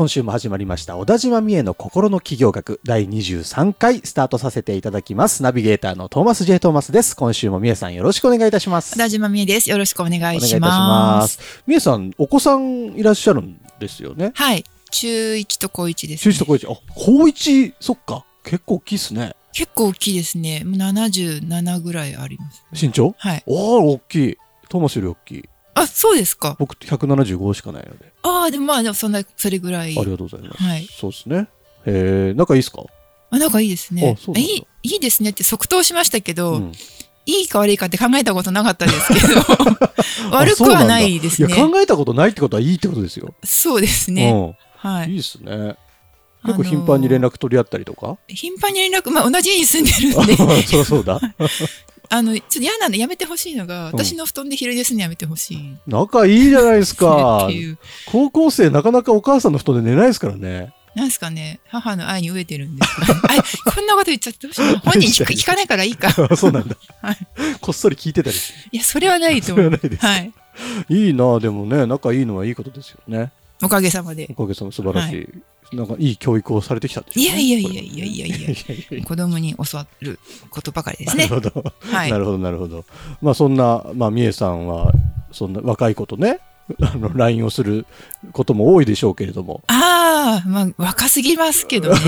はい、今週も始まりました。小田島美恵の心の企業学第23回スタートさせていただきます。ナビゲーターのトーマス J. トーマスです。今週も美恵さんよろしくお願いいたします。小田島美恵です。よろしくお願いします。美恵さん、お子さんいらっしゃるんですよね？はい。中1と高1です、中1と高1。あ、高1、そっか。結構大きいっすね。結構大きいですね。もう77ぐらいあります。身長？はい。おー、大きい。トーマスより大きい。あ、そうですか。僕175しかないので。ああ、でもまあ、でもそんな、それぐらい。ありがとうございます。はい。そうですね。えー、仲いいっすか？あ、なんかいいですね。あそういい、いいですねって即答しましたけど、うんいいか悪いかって考えたことなかったですけど、悪くはないですね。考えたことないってことはいいってことですよ。そうですね。うん。はい。いいっすね。結構頻繁に連絡取り合ったりとか、頻繁に連絡、まあ同じ家に住んでるんで、そりゃそうだ。あの、ちょっと嫌なのやめてほしいのが、ん私の布団で昼寝するのやめてほしい。仲いいじゃないですか。高校生なかなかお母さんの布団で寝ないですからね。なんですかね、母の愛に飢えてるんですか、こんなこと言っちゃってどうしよう。本人聞かないからいいか。あそうなんだ。はいこっそり聞いてたり。いや、それはないとそ思う。れはないですか。はい。いいなでもね、仲いいのはいいことですよね。おかげさまでお。かげさま素晴らしい。なんかいい教育をされてきたんでしょうねいやいやいやいやいやいや子供に教わることばかりですね。なるほど。はいな。るほど、なるほど。まあそんな、まあ、みえさんは、そんな若い子とね、あの、LINE をすることも多いでしょうけれども、ああ、まあ、若すぎますけどね。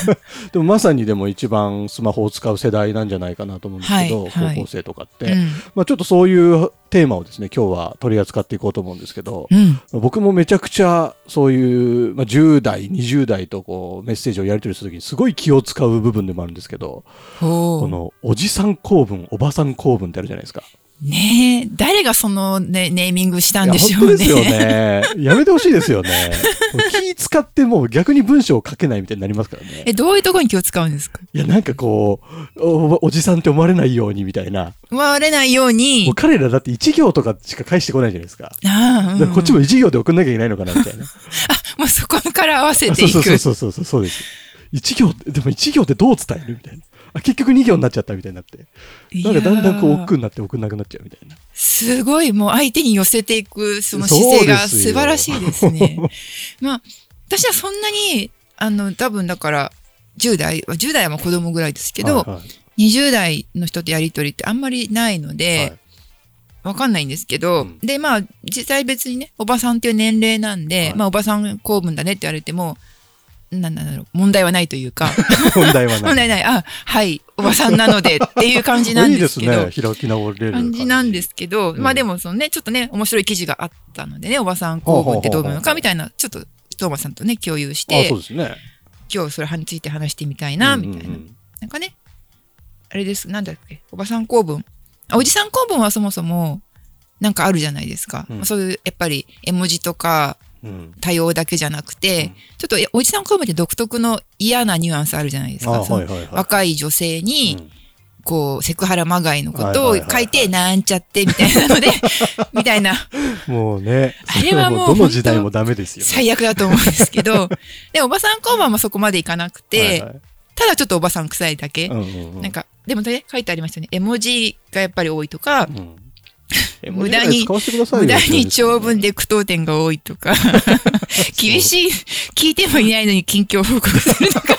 でもまさにでも一番スマホを使う世代なんじゃないかなと思うんですけど、はいはい高校生とかって、うん。まあちょっとそういうテーマをですね、今日は取り扱っていこうと思うんですけど、うん。僕もめちゃくちゃそういう、まあ、10代、20代とこうメッセージをやり取りするときにすごい気を使う部分でもあるんですけど。このおじさん公文、おばさん公文ってあるじゃないですか。ねえ、誰がそのね、ネーミングしたんでしょうね。ですよね。やめてほしいですよね。気使ってもう逆に文章を書けないみたいになりますからね。え、どういうところに気を使うんですか？いや、なんかこう、おおじさんって思われないようにみたいな。思われないようにもう。彼らだって一行とかしか返してこないじゃないですか。ああ、うんだからこっちも一行で送んなきゃいけないのかなみたいな。もうそこから合わせてそういく。そうそうそうそうそうです。一行、でも一行ってどう伝えるみたいな。あ結局二行になっちゃったみたいになって。なんかだんだんこう億劫になって送んなくなっちゃうみたいな。すごい、もう相手に寄せていく、その姿勢が素晴らしいですね。まあ、私はそんなに、あの、多分だから、10代、10代はまあ子供ぐらいですけど、はいはい20代の人とやりとりってあんまりないので、わかんないんですけど、うんで、まあ、実際別にね、おばさんっていう年齢なんで、はいまあ、おばさん公文だねって言われても、なんなんだろう、問題はないというか、問題はない。問題ない、あ、はい、おばさんなのでっていう感じなんですけど、いいですね。開き直れる感じなんですけど、うんまあでもそのね、ちょっとね、面白い記事があったのでね、おばさん公文ってどうなのかみたいな、ちょっとトーマスさんとね、共有しあてそう、ですね。今日それについて話してみたいな、みたいな。うんうんうんなんかね、あれです、なんだっけ、おばさん公文。あおじさん公文はそもそも、なんかあるじゃないですか。うんまあそういう、やっぱり絵文字とかうん多様だけじゃなくて、うんちょっとえおじさん公文って独特の嫌なニュアンスあるじゃないですあか。はいはいはい。若い女性に、うんこう、セクハラまがいのことを書いて、なんちゃって、みたいなので、みたいな、もうね、あれはもうどの時代もダメですよ。最悪だと思うんですけど、で、おばさん交番もそこまでいかなくて、はいはいただちょっとおばさん臭いだけ。うんうんうんなんか、でもね、書いてありましたよね。絵文字がやっぱり多いとか、うん無駄に無駄に長文で句読点が多いとか、厳しい、聞いてもいないのに近況報告するとか、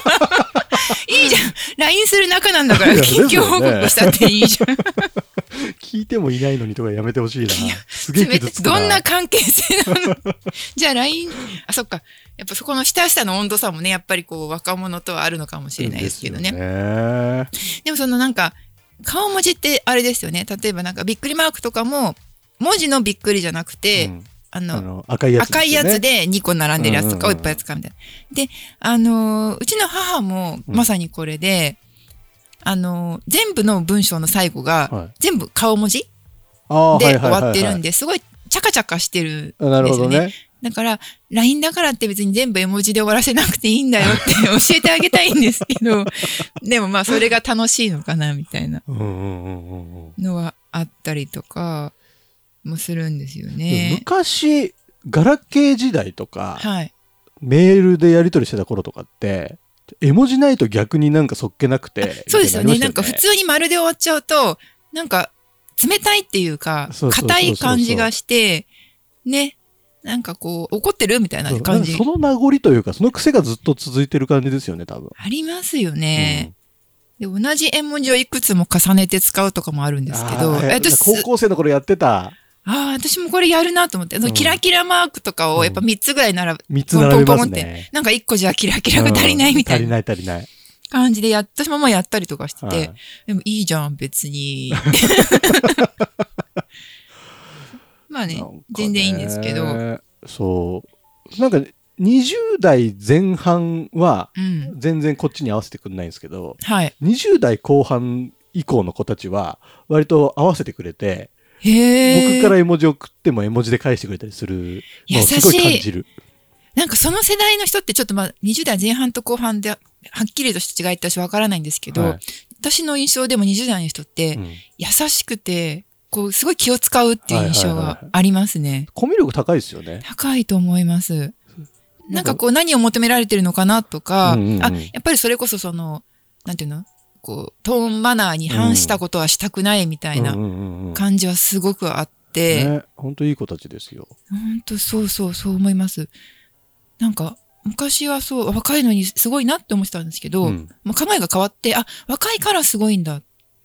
いいじゃん !LINE する仲なんだから近況報告したっていいじゃん。聞いてもいないのにとかやめてほしいな。すげえ。どんな関係性なのじゃあ LINE、あ、そっか。やっぱそこの親しさの温度差もね、やっぱりこう若者とはあるのかもしれないですけどね。でねでもそのなんか、顔文字ってあれですよね。例えばなんかびっくりマークとかも、文字のびっくりじゃなくて、うんあの、あの赤いやつね。赤いやつで2個並んでるやつとかをいっぱい使うみたいな。で、あのーうちの母もまさにこれで、あのー全部の文章の最後が、はい全部顔文字で終わってるんで、すごいチャカチャカしてるんですよね。あなるほどね。だから、LINE だからって別に全部絵文字で終わらせなくていいんだよって 教えてあげたいんですけど、でもまあそれが楽しいのかなみたいなのはあったりとかもするんですよね。昔、ガラケー時代とか、はい。メールでやり取りしてた頃とかって、絵文字ないと逆になんかそっけなくて。そうですよね。なんか普み通に丸で終わっちゃうと、なんか冷たいっていうか硬い感じがして、ね。なんかこう、怒ってるみたいな感じそ。の名残というか、その癖がずっと続いてる感じですよね、多分。ありますよね。で、同じ絵文字をいくつも重ねて使うとかもあるんですけど、私す高校生の頃やってたああ、私もこれやるなと思って、うんキラキラマークとかをやっぱ3つぐらいなら、3つ並べますね。なんか1個じゃキラキラが足りないみたいなうん足りない足りない。感じでやっ、私もまあやったりとかしてて、はいでもいいじゃん、別に。まあねね全然いいんですけど、そう。なんか、20代前半は、うん。全然こっちに合わせてくんないんですけど、はい。20代後半以降の子たちは、割と合わせてくれて。僕から絵文字送っても絵文字で返してくれたりするのをすごい感じる。なんかその世代の人ってちょっとまあ20代前半と後半ではっきりとした違いって私わからないんですけど、はい私の印象でも20代の人ってうん優しくて、こうすごい気を使うっていう印象はいはいはいはいがありますね。コミュ力高いですよね。高いと思います。なんかこう何を求められてるのかなとか、うんうんうんあ、やっぱりそれこそその、なんていうの？こう、トーンマナーに反したことはしたくないみたいなうんうんうんうん感じはすごくあって、ね、本当いい子たちですよ。本当そうそうそう思います。なんか昔はそう若いのにすごいなって思ってたんですけど、うんもう考えが変わってあ若いからすごいんだ、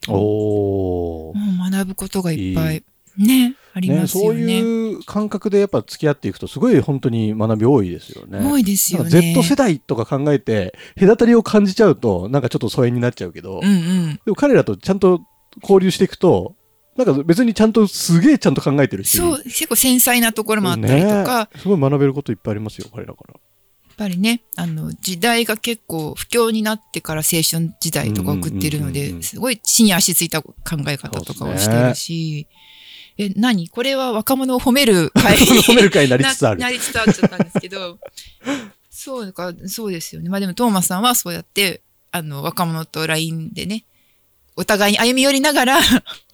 おー。もう学ぶことがいっぱい。ねありね、そうますよね。いう感覚でやっぱ付き合っていくとすごい本当に学び多いですよね。多いですよね。Z 世代とか考えて隔たりを感じちゃうとなんかちょっと疎遠になっちゃうけど、うんうん。でも彼らとちゃんと交流していくとなんか別にちゃんとすげえちゃんと考えてるし。そう結構繊細なところもあったりとか、ねすごい学べることいっぱいありますよ彼らから。やっぱりねあの時代が結構不況になってから青春時代とか送ってるのですごい地に足ついた考え方とかをしてるし、え何？これは若者を褒める会褒める会になりつつある。ななりつつあっちゃったんですけど、そうか、そうですよね。まあでも、トーマスさんはそうやって、あの、若者と LINE でね、お互いに歩み寄りながら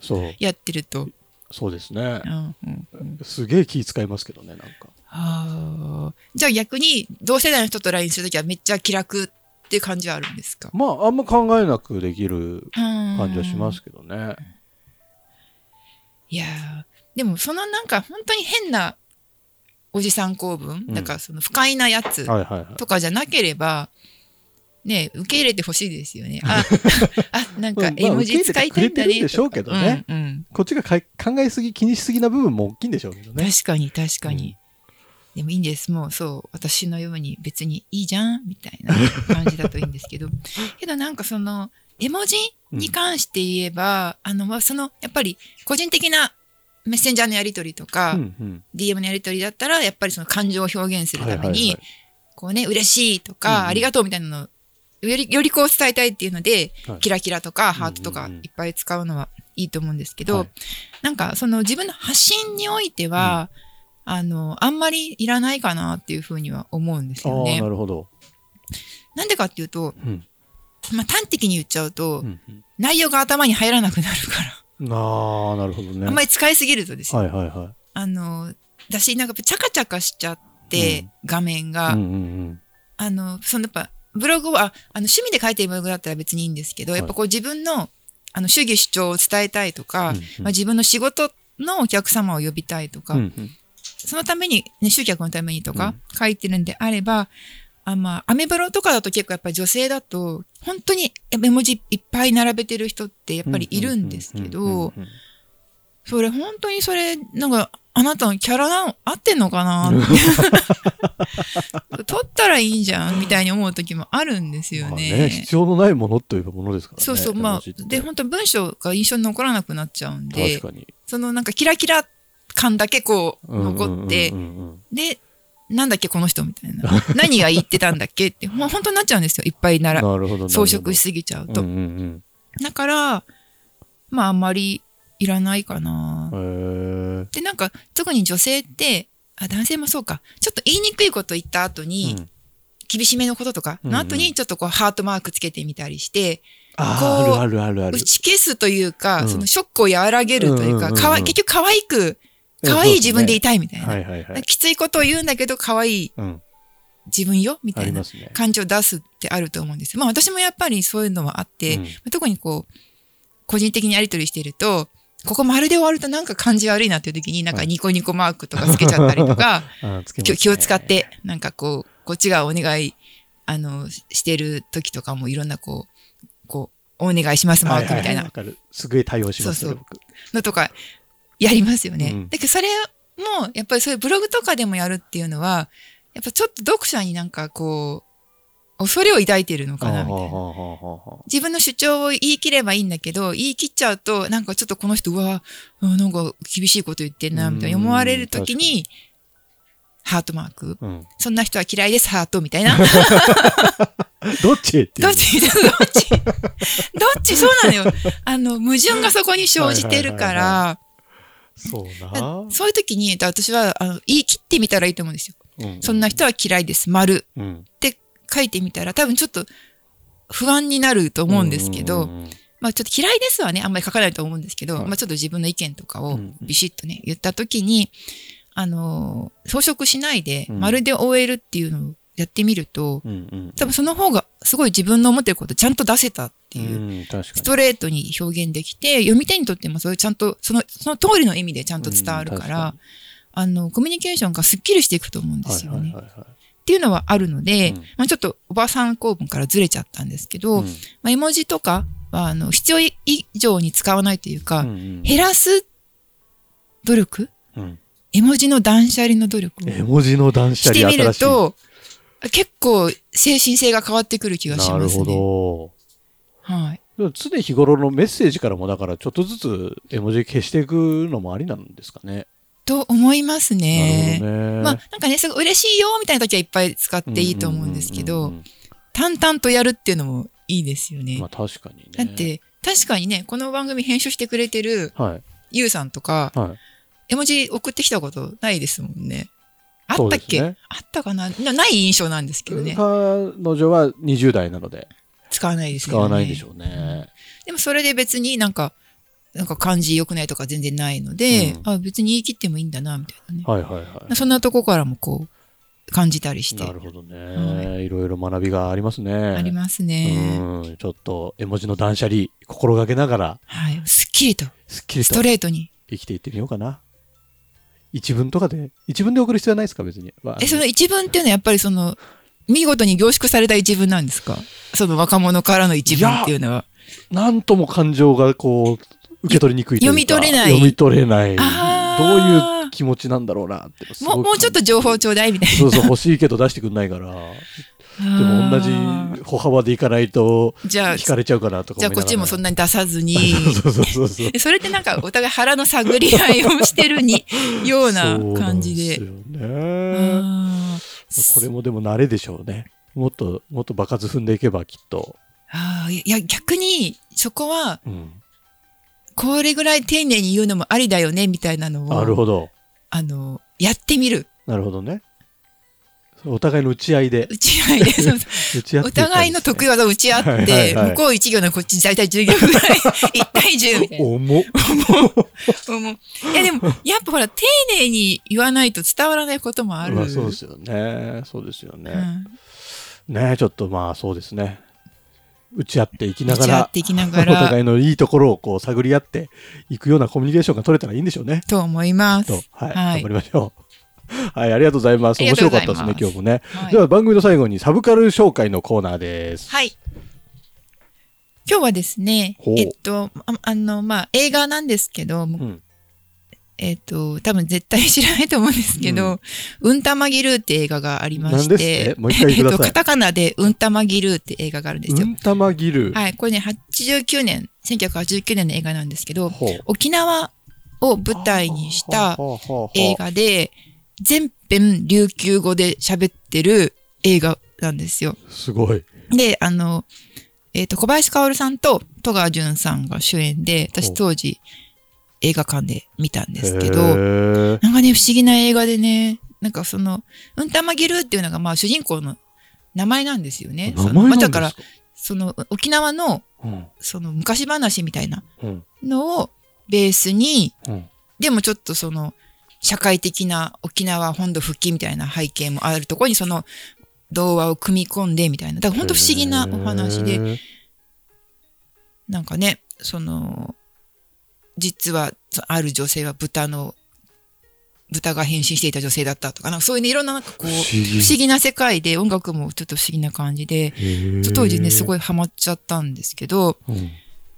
そうやってると。そうですねう。んうんうん、すげえ気使いますけどねなんか。あーじゃあ逆に、同世代の人と LINE するときはめっちゃ気楽っていう感じはあるんですか？まああんま考えなくできる感感じはしますけどね。いやーでもそのなんか本当に変なおじさん構文、うんなんかその不快なやつはいはいはい。とかじゃなければ、ね、受け入れてほしいですよね。あ、あ、なんか絵文字使いたいんだねでしょうけどねうんうんこっちが考えすぎ気にしすぎな部分も大きいんでしょうけどね。確かに確かに。でもいいんです。もうそう、私のように別にいいじゃんみたいな感じだといいんですけど。けどなんかその、絵文字に関して言えば、あの、まあその、やっぱり個人的なメッセンジャーのやり取りとか、うんうん。DM のやり取りだったら、やっぱりその感情を表現するために、はいはいはい。こうね、嬉しいとか、うんうん。ありがとうみたいなのを、より、よりこう伝えたいっていうので、はい。キラキラとかハートとかうん。うんうんいっぱい使うのはいいと思うんですけど、はい。なんかその自分の発信においては、あの、あんまりいらないかなっていうふうには思うんですよねな。るほど。なんでかっていうと、うんまあ端的に言っちゃうと、うんうん内容が頭に入らなくなるかああ、なるほどね。ら、あんまり使いすぎるとですね、はいはいはあの、だし、なんかチャカチャカしちゃって、うん画面い。が、うんうんあの、そのやっぱ、ブログは、あの、趣味で書いてるブログだったら別にいいんですけど、はいやっぱこう自分の、あの、主義主張を伝えたいとか、うんうんまあ、自分の仕事のお客様を呼びたいとか、うん。うんうんそのために、ね、集客のためにとか書いてるんであれば、あまあ、アメブロとかだと結構やっぱり女性だと、本当に絵文字いっぱい並べてる人ってやっぱりいるんですけど、それ本当にそれ、なんか、あなたのキャラなの合ってんのかな？って。取ったらいいんじゃんみたいに思う時もあるんですよまあね。必要のないものというものですからね。そうそう、まあで、本当文章が印象に残らなくなっちゃうんで。そのなんかキラキラ感だけこう残ってで、なんだっけこの人みたいな。何が言ってたんだっけって、もう本当になっちゃうんですよ。いっぱいなら、なるほど。装飾しすぎちゃうと。だから、まああんまりいらないかな。で、なんか特に女性って、あ、男性もそうか。ちょっと言いにくいこと言った後に、うん厳しめのこととかの後にちょっとこうハートマークつけてみたりして、あこうーあるあるあるある打。ち消すというか、うんそのショックを和らげるというか、かわい結局可愛く、可愛い自分でいたいみたいな。はいはいはい。きついことを言うんだけど、可愛いうん。自分よ？みたいな。感情を出すってあると思うんですよ。まあ私もやっぱりそういうのはあって、うん特にこう、個人的にやりとりしてると、ここ丸で終わるとなんか感じ悪いなっていう時になんかニコニコマークとかつけちゃったりとか、あーつけますね気を使って、なんかこう、こっちがお願い、あの、ししてる時とかもいろんなこう、こう、お願いしますマークみたいなはははわかる。すぐ対応しますよ、そう僕。のとか、やりますよね。うんだけどそれも、やっぱりそういうブログとかでもやるっていうのは、やっぱちょっと読者になんかこう、恐れを抱いてるのかな、みたいな。自分の主張を言い切ればいいんだけど、言い切っちゃうと、なんかちょっとこの人、うわ、うんなんか厳しいこと言ってんな、みたいな思われるときに、ハートマーク。うん。そんな人は嫌いです、ハート、みたいな。どっちどっち？どっち？どっち？そうなのよ。あの、矛盾がそこに生じてるかはいら、そうだな。そういう時に、私は、あの、言い切ってみたらいいと思うんですよ。うん。そんな人は嫌いです、丸。うん。って書いてみたら、多分ちょっと不安になると思うんですけど、うんうんうんまあちょっと嫌いですはね、あんまり書かないと思うんですけど、はい。まあちょっと自分の意見とかをうんビシッとね、言った時に、あのー装飾しないで、うん。まるで終えるっていうのをやってみると、うんうん。多分その方がすごい自分の思ってることちゃんと出せたっていう。ストレートに表現できて、読み手にとってもそれちゃんと、その、その通りの意味でちゃんと伝わるから、あの、コミュニケーションがスッキリしていくと思うんですよね。っていうのはあるので、うんまあちょっとおばさん公文からずれちゃったんですけど、うんまあ絵文字とかは、あの、必要以上に使わないというか、うんうん減らす努力？うん絵文字の断捨離の努力を絵文字の断捨してみ。ると、結構精神性が変わってくる気がしなるますね。ほど。はい。常日頃のメッセージからもだからちょっとずつ絵文字消していくのもありなんですかね。と思いますね。なるほどね。まあ、なんかね、すごい嬉しいよみたいな時はいっぱい使っていいと思うんですけど淡々とやるっていうのもいいですよね。まあ確かにね。だって、確かにね、この番組編集してくれてるはい。ゆうさんとか、はい。絵文字送ってきたことないですもんね。あったっけ、ねあったかな？なない印象なんですけどね。彼女は20代なので使わないです使よね。わないでしょうね。でもそれで別になんか、なんか漢字良くないとか全然ないので、うんあ別に言い切ってもいいんだな、みたいなね。はいはいはい。そんなとこからもこう、感じたりしてな、るほどね、、はいろいろ学びがありますね。ありますね。うん。ちょっと絵文字の断捨離心がけながらはい。すっきりと、スすっきりとトレートに。生きていってみようかな。一文とかで、一文で送る必要はないですか別に。まあえ、その一文っていうのはやっぱりその、見事に凝縮された一文なんですか？その若者からの一文っていうのは。なんとも感情がこう、受け取りにくいというか読み取れない読み取れない。どういう気持ちなんだろうなってもう、もうちょっと情報ちょうだいみたいそうそう、欲しいけど出してくんないから。な。でも同じ歩幅でいかないと、じゃあ、惹かれちゃうかなとかじゃあこっちもそんななに出さずに。そうそうそうそう。えそれってなんかお互い腹の探り合いをしてるに、ような感じで。そうですよね。これもでも慣れでしょうね。もっと、もっと場数踏んでいけばきっと。あーいや、逆に、そこは、うん。これぐらい丁寧に言うのもありだよね、みたいなのを、なるほど。あの、やってみる。なるほどね。お互いの打ち合いで。打ち合いで、お互いの得意技を打ち合って、はいはいはい向こう1行のこっち大体10行ぐらい、1対10みたいな。重っ。もういやでも、やっぱほら、丁寧に言わないと伝わらないこともある。まあそうですよね。そうですよね。うんねちょっとまあそうですね。打ち合っていきながらお互ら、いのいいところをこう探り合っていくようなコミュニケーションが取れたらいいんでしょうね。と思います。と、はい、はい頑張りましょう。はい、ありがとうございます。面白かったですね、今日もね。はいでは番組の最後にサブカル紹介のコーナーです。はい。今日はですねえっと、ああの、まあ、映画なんですけど、うん。えっと、多分絶対知らないと思うんですけど、うん、たまぎるーって映画がありましてもう一回 えっと、カタカナでうんたまぎるーって映画があるんですよ。うんたまぎる。はい、これね、89年、1989年の映画なんですけど。沖縄を舞台にした映画で、全編琉球語で喋ってる映画なんですよ。すごい。で、あの、えっ、と、小林薫さんと戸川淳さんが主演で、私当時映画館で見たんですけへど、ーなんかね、不思議な映画でね、なんかその、うんたまぎるっていうのがまあ主人公の名前なんですよね。名前なんですか？まあだから、その沖縄のうんその昔話みたいなうんのをベースに、うんでもちょっとその社会的な沖縄本土復帰みたいな背景もあるところにその童話を組み込んでみたいな。だから本当不思議なお話で、なんかね、その、実はそある女性は豚の、豚が変身していた女性だったとか、なんかそういうね、いろんななんかこう、不思議。な世界で音楽もちょっと不思議な感じで、当時ね、すごいハマっちゃったんですけど、うん。っ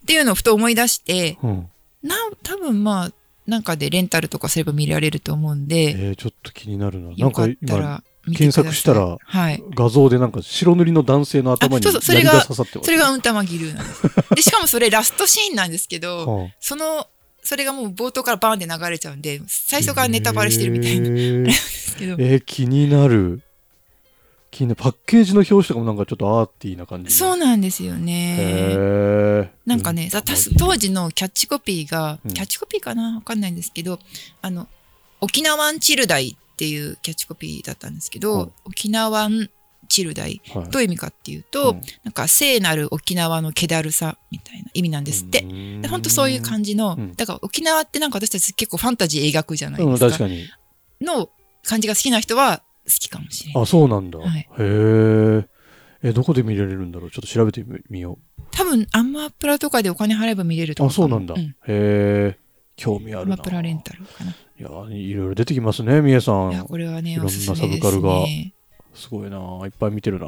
ていうのをふと思い出して、うん。な、多分まあ、なんかでレンタルとかすれば見られると思うんで、えーちょっと気になるな。なんよかか今。検索したらはい。画像でなんか白塗りの男性の頭にあそれが刺さってます。それがうんたまギルーなんです。で、しかもそれラストシーンなんですけど、はあその、それがもう冒頭からバーンって流れちゃうんで、最初からネタバレしてるみたいなへー ですけど、えー気になる。気になる。パッケージの表紙とかもなんかちょっとアーティーな感じ。そうなんですよへね。ーなんかね、うだた当時のキャッチコピーが、うんキャッチコピーかな？わかんないんですけど、あの、沖縄ンチルダイっていうキャッチコピーだったんですけど、うん沖縄ンチルダイ、はいどういう意味かっていうと、うんなんか聖なる沖縄の気だるさみたいな意味なんですって。で本当そういう感じの、うんだから沖縄ってなんか私たち結構ファンタジー描くじゃないうん、ですか。確かに。の感じが好きな人は好きかもしれない。あ、そうなんだ。はいへえ。え、どこで見られるんだろう？ちょっと調べてみよ多分アンマープラとかでお金払えば見れるとう。思あ、そうなんだ。んへえ。興味あアるな。ンマープラレンタルかな。いや、いろいろ出てきますね、みえさいや、ん。これはね、いろんなサブカルがね。すごいな。いっぱい見てるな。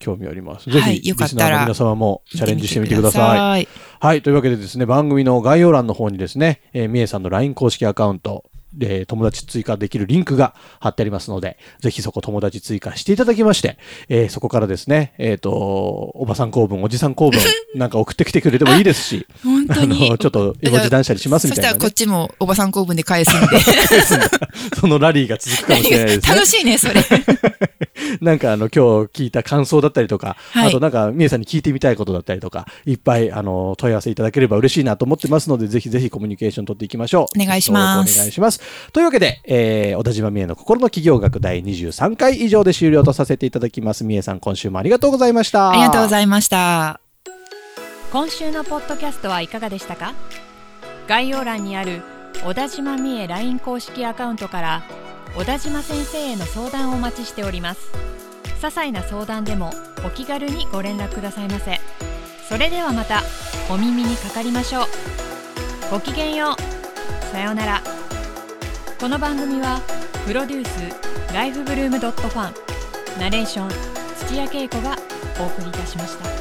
興味あります。ぜはいひ、よかったらリスナーの皆様もチャレンジしてみてください。い。はい。というわけでですね、番組の概要欄の方にですね、えー、みえさんの LINE 公式アカウント、で、友達追加できるリンクが貼ってありますので、ぜひそこ友達追加していただきまして、えーそこからですね、えっ、と、おばさん公文、おじさん公文、なんか送ってきてくれてもいいですし、あ 本当に。の、ちょっと絵文字断捨離しますみたいな、ねそしたらこっ。ちもおばさん公文で返すんで。そのラリーが続くかもしれないですね。楽しいね、それ。なんかあの今日聞いた感想だったりとか、はいあとなんかみえさんに聞いてみたいことだったりとか、いっぱいあの問い合わせいただければ嬉しいなと思ってますので、ぜひぜひコミュニケーション取っていきましょう。お願いしますお願いします。というわけで、えー、小田島みえの心の企業学第23回以上で終了とさせていただきます。みえさん、今週もありがとうございました。ありがとうごいざいました。今週のポッドキャストはいかがでしたか？概要欄にある小田島美恵 LINE 公式アカウントから小田島先生への相談をお待ちしております些細な相談でもお気軽にご連絡くださいませそれではまたお耳にかかりましょうごきげんようさようならこの番組はプロデュースライフブルームドットファンナレーション土屋恵子がお送りいたしました。